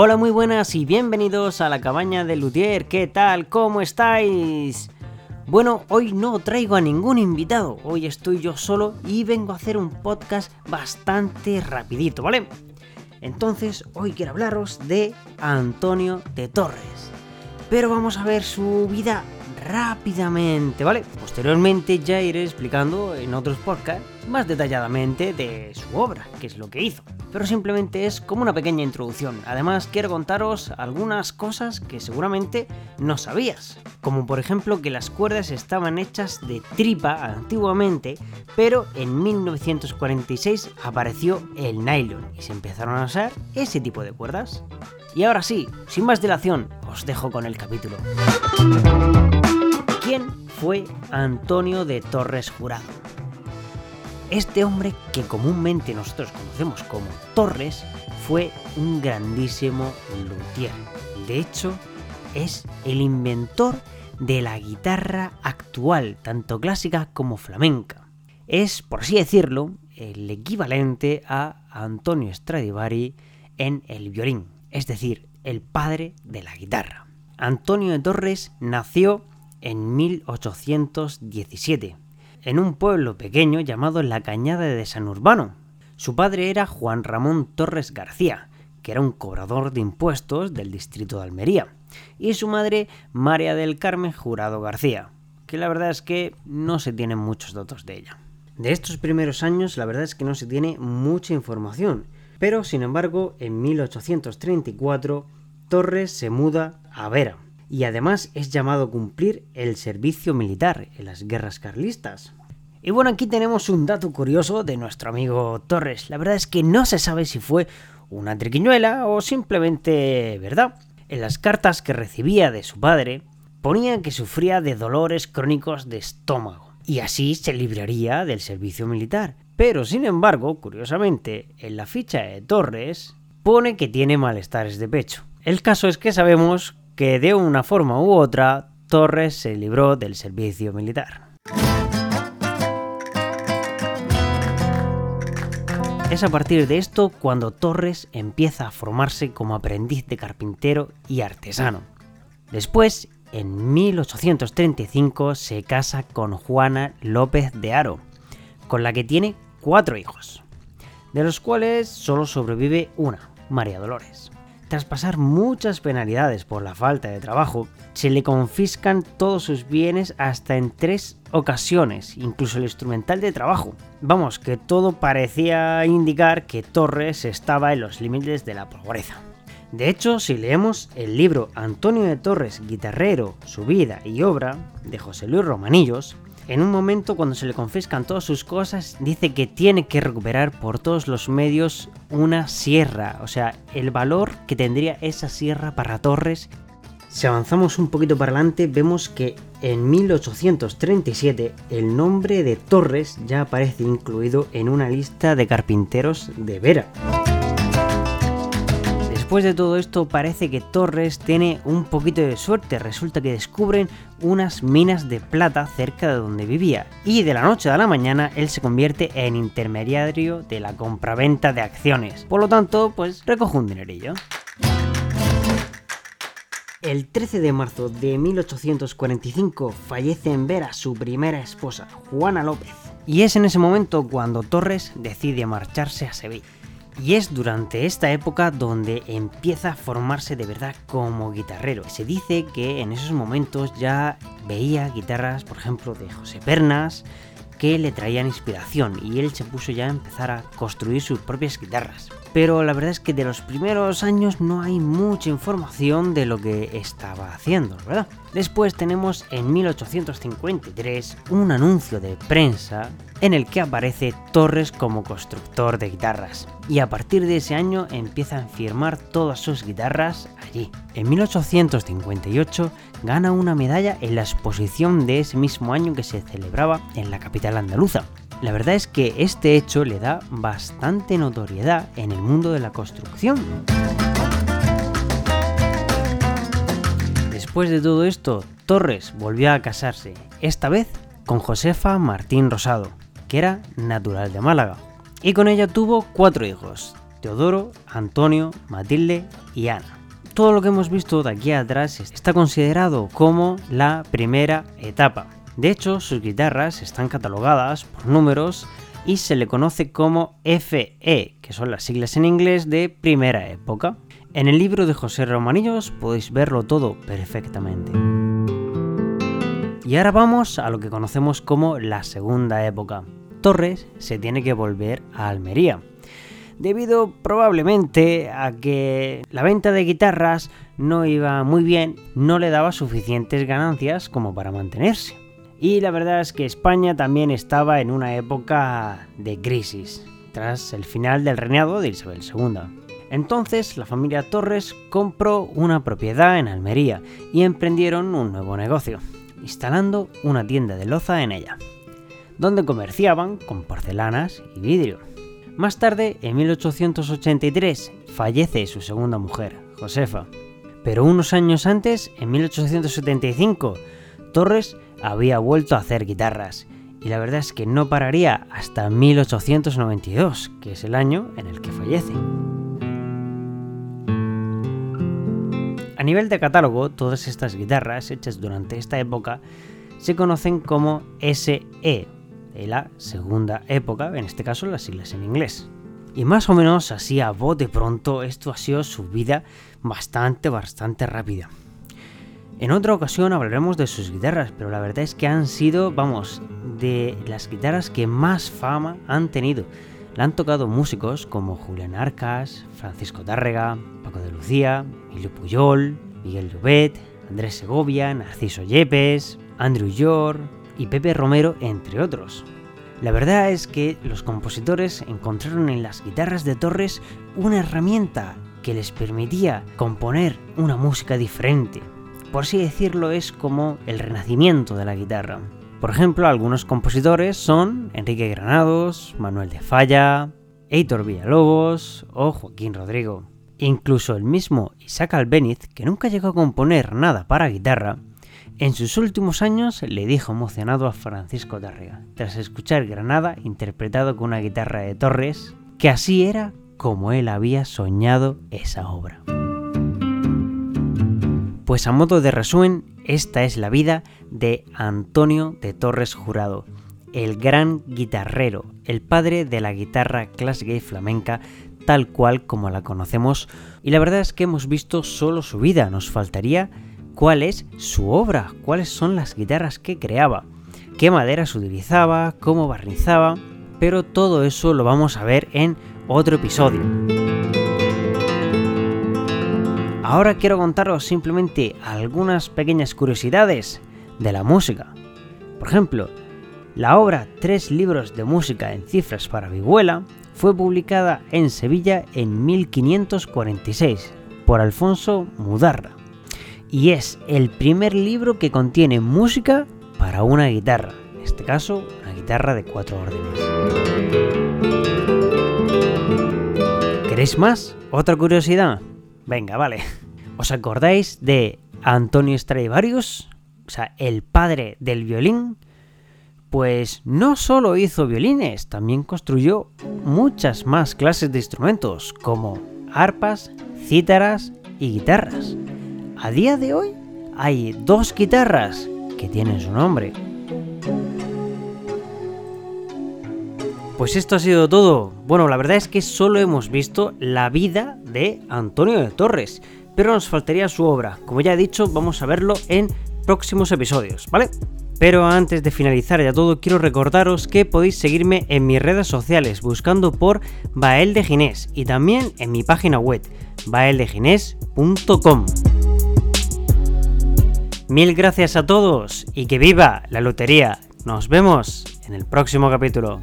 Hola, muy buenas y bienvenidos a la cabaña de Luthier. ¿Qué tal? ¿Cómo estáis? Bueno, hoy no traigo a ningún invitado, hoy estoy yo solo y vengo a hacer un podcast bastante rapidito, ¿vale? Entonces, hoy quiero hablaros de Antonio de Torres. Pero vamos a ver su vida rápidamente, ¿vale? Posteriormente ya iré explicando en otros podcasts más detalladamente de su obra, qué es lo que hizo. Pero simplemente es como una pequeña introducción. Además quiero contaros algunas cosas que seguramente no sabías. Como por ejemplo que las cuerdas estaban hechas de tripa antiguamente, pero en 1946 apareció el nylon y se empezaron a usar ese tipo de cuerdas. Y ahora sí, sin más dilación, os dejo con el capítulo. ¿Quién fue Antonio de Torres Jurado? Este hombre que comúnmente nosotros conocemos como Torres fue un grandísimo luthier. De hecho, es el inventor de la guitarra actual, tanto clásica como flamenca. Es, por así decirlo, el equivalente a Antonio Stradivari en el violín, es decir, el padre de la guitarra. Antonio de Torres nació en 1817, en un pueblo pequeño llamado La Cañada de San Urbano. Su padre era Juan Ramón Torres García, que era un cobrador de impuestos del distrito de Almería, y su madre María del Carmen Jurado García, que la verdad es que no se tienen muchos datos de ella. De estos primeros años la verdad es que no se tiene mucha información, pero sin embargo en 1834 Torres se muda a Vera, y además es llamado a cumplir el servicio militar en las guerras carlistas. Y bueno, aquí tenemos un dato curioso de nuestro amigo Torres. La verdad es que no se sabe si fue una triquiñuela o simplemente verdad. En las cartas que recibía de su padre ponía que sufría de dolores crónicos de estómago y así se libraría del servicio militar. Pero sin embargo, curiosamente, en la ficha de Torres pone que tiene malestares de pecho. El caso es que sabemos que de una forma u otra Torres se libró del servicio militar. Es a partir de esto cuando Torres empieza a formarse como aprendiz de carpintero y artesano. Después, en 1835, se casa con Juana López de Aro, con la que tiene cuatro hijos, de los cuales solo sobrevive una, María Dolores. Tras pasar muchas penalidades por la falta de trabajo, se le confiscan todos sus bienes hasta en tres ocasiones, incluso el instrumental de trabajo. Vamos, que todo parecía indicar que Torres estaba en los límites de la pobreza. De hecho, si leemos el libro Antonio de Torres, guitarrero, su vida y obra, de José Luis Romanillos, en un momento cuando se le confiscan todas sus cosas, dice que tiene que recuperar por todos los medios una sierra, o sea, el valor que tendría esa sierra para Torres. Si avanzamos un poquito para adelante, vemos que en 1837 el nombre de Torres ya aparece incluido en una lista de carpinteros de Vera. Después de todo esto parece que Torres tiene un poquito de suerte, resulta que descubren unas minas de plata cerca de donde vivía y de la noche a la mañana él se convierte en intermediario de la compraventa de acciones. Por lo tanto, pues recoge un dinerillo. El 13 de marzo de 1845 fallece en Vera su primera esposa, Juana López. Y es en ese momento cuando Torres decide marcharse a Sevilla. Y es durante esta época donde empieza a formarse de verdad como guitarrero. Se dice que en esos momentos ya veía guitarras, por ejemplo, de José Pernas, que le traían inspiración y él se puso ya a empezar a construir sus propias guitarras. Pero la verdad es que de los primeros años no hay mucha información de lo que estaba haciendo, ¿verdad? Después tenemos en 1853 un anuncio de prensa en el que aparece Torres como constructor de guitarras. Y a partir de ese año empieza a firmar todas sus guitarras allí. En 1858 gana una medalla en la exposición de ese mismo año que se celebraba en la capital andaluza. La verdad es que este hecho le da bastante notoriedad en el mundo de la construcción. Después de todo esto, Torres volvió a casarse, esta vez con Josefa Martín Rosado, que era natural de Málaga, y con ella tuvo cuatro hijos, Teodoro, Antonio, Matilde y Ana. Todo lo que hemos visto de aquí atrás está considerado como la primera etapa. De hecho, sus guitarras están catalogadas por números y se le conoce como FE, que son las siglas en inglés de primera época. En el libro de José Romanillos podéis verlo todo perfectamente. Y ahora vamos a lo que conocemos como la segunda época. Torres se tiene que volver a Almería, debido probablemente a que la venta de guitarras no iba muy bien, no le daba suficientes ganancias como para mantenerse. Y la verdad es que España también estaba en una época de crisis, tras el final del reinado de Isabel II. Entonces la familia Torres compró una propiedad en Almería y emprendieron un nuevo negocio, instalando una tienda de loza en ella, donde comerciaban con porcelanas y vidrio. Más tarde, en 1883, fallece su segunda mujer, Josefa. Pero unos años antes, en 1875, Torres había vuelto a hacer guitarras, y la verdad es que no pararía hasta 1892, que es el año en el que fallece. A nivel de catálogo, todas estas guitarras hechas durante esta época se conocen como SE, de la segunda época, en este caso las siglas en inglés. Y más o menos así a bote pronto, esto ha sido su vida bastante, bastante rápida. En otra ocasión hablaremos de sus guitarras, pero la verdad es que han sido, vamos, de las guitarras que más fama han tenido. La han tocado músicos como Julián Arcas, Francisco Tárrega, Paco de Lucía, Emilio Puyol, Miguel Llobet, Andrés Segovia, Narciso Yepes, Andrew York y Pepe Romero, entre otros. La verdad es que los compositores encontraron en las guitarras de Torres una herramienta que les permitía componer una música diferente, por así decirlo, es como el renacimiento de la guitarra. Por ejemplo, algunos compositores son Enrique Granados, Manuel de Falla, Heitor Villalobos o Joaquín Rodrigo. Incluso el mismo Isaac Albéniz, que nunca llegó a componer nada para guitarra, en sus últimos años le dijo emocionado a Francisco Tárrega, tras escuchar Granada interpretado con una guitarra de Torres, que así era como él había soñado esa obra. Pues a modo de resumen, esta es la vida de Antonio de Torres Jurado, el gran guitarrero, el padre de la guitarra clásica y flamenca tal cual como la conocemos y la verdad es que hemos visto solo su vida, nos faltaría cuál es su obra, cuáles son las guitarras que creaba, qué maderas utilizaba, cómo barnizaba, pero todo eso lo vamos a ver en otro episodio. Ahora quiero contaros simplemente algunas pequeñas curiosidades de la música. Por ejemplo, la obra Tres libros de música en cifras para vihuela fue publicada en Sevilla en 1546 por Alfonso Mudarra y es el primer libro que contiene música para una guitarra, en este caso una guitarra de cuatro órdenes. ¿Queréis más? ¿Otra curiosidad? Venga, vale. ¿Os acordáis de Antonio Stradivarius? O sea, el padre del violín. Pues no solo hizo violines, también construyó muchas más clases de instrumentos, como arpas, cítaras y guitarras. A día de hoy hay dos guitarras que tienen su nombre. Pues esto ha sido todo. Bueno, la verdad es que solo hemos visto la vida de Antonio de Torres, pero nos faltaría su obra. Como ya he dicho, vamos a verlo en próximos episodios, ¿vale? Pero antes de finalizar ya todo, quiero recordaros que podéis seguirme en mis redes sociales buscando por Bael de Ginés y también en mi página web, baeldeginés.com. Mil gracias a todos y que viva la lotería. Nos vemos en el próximo capítulo.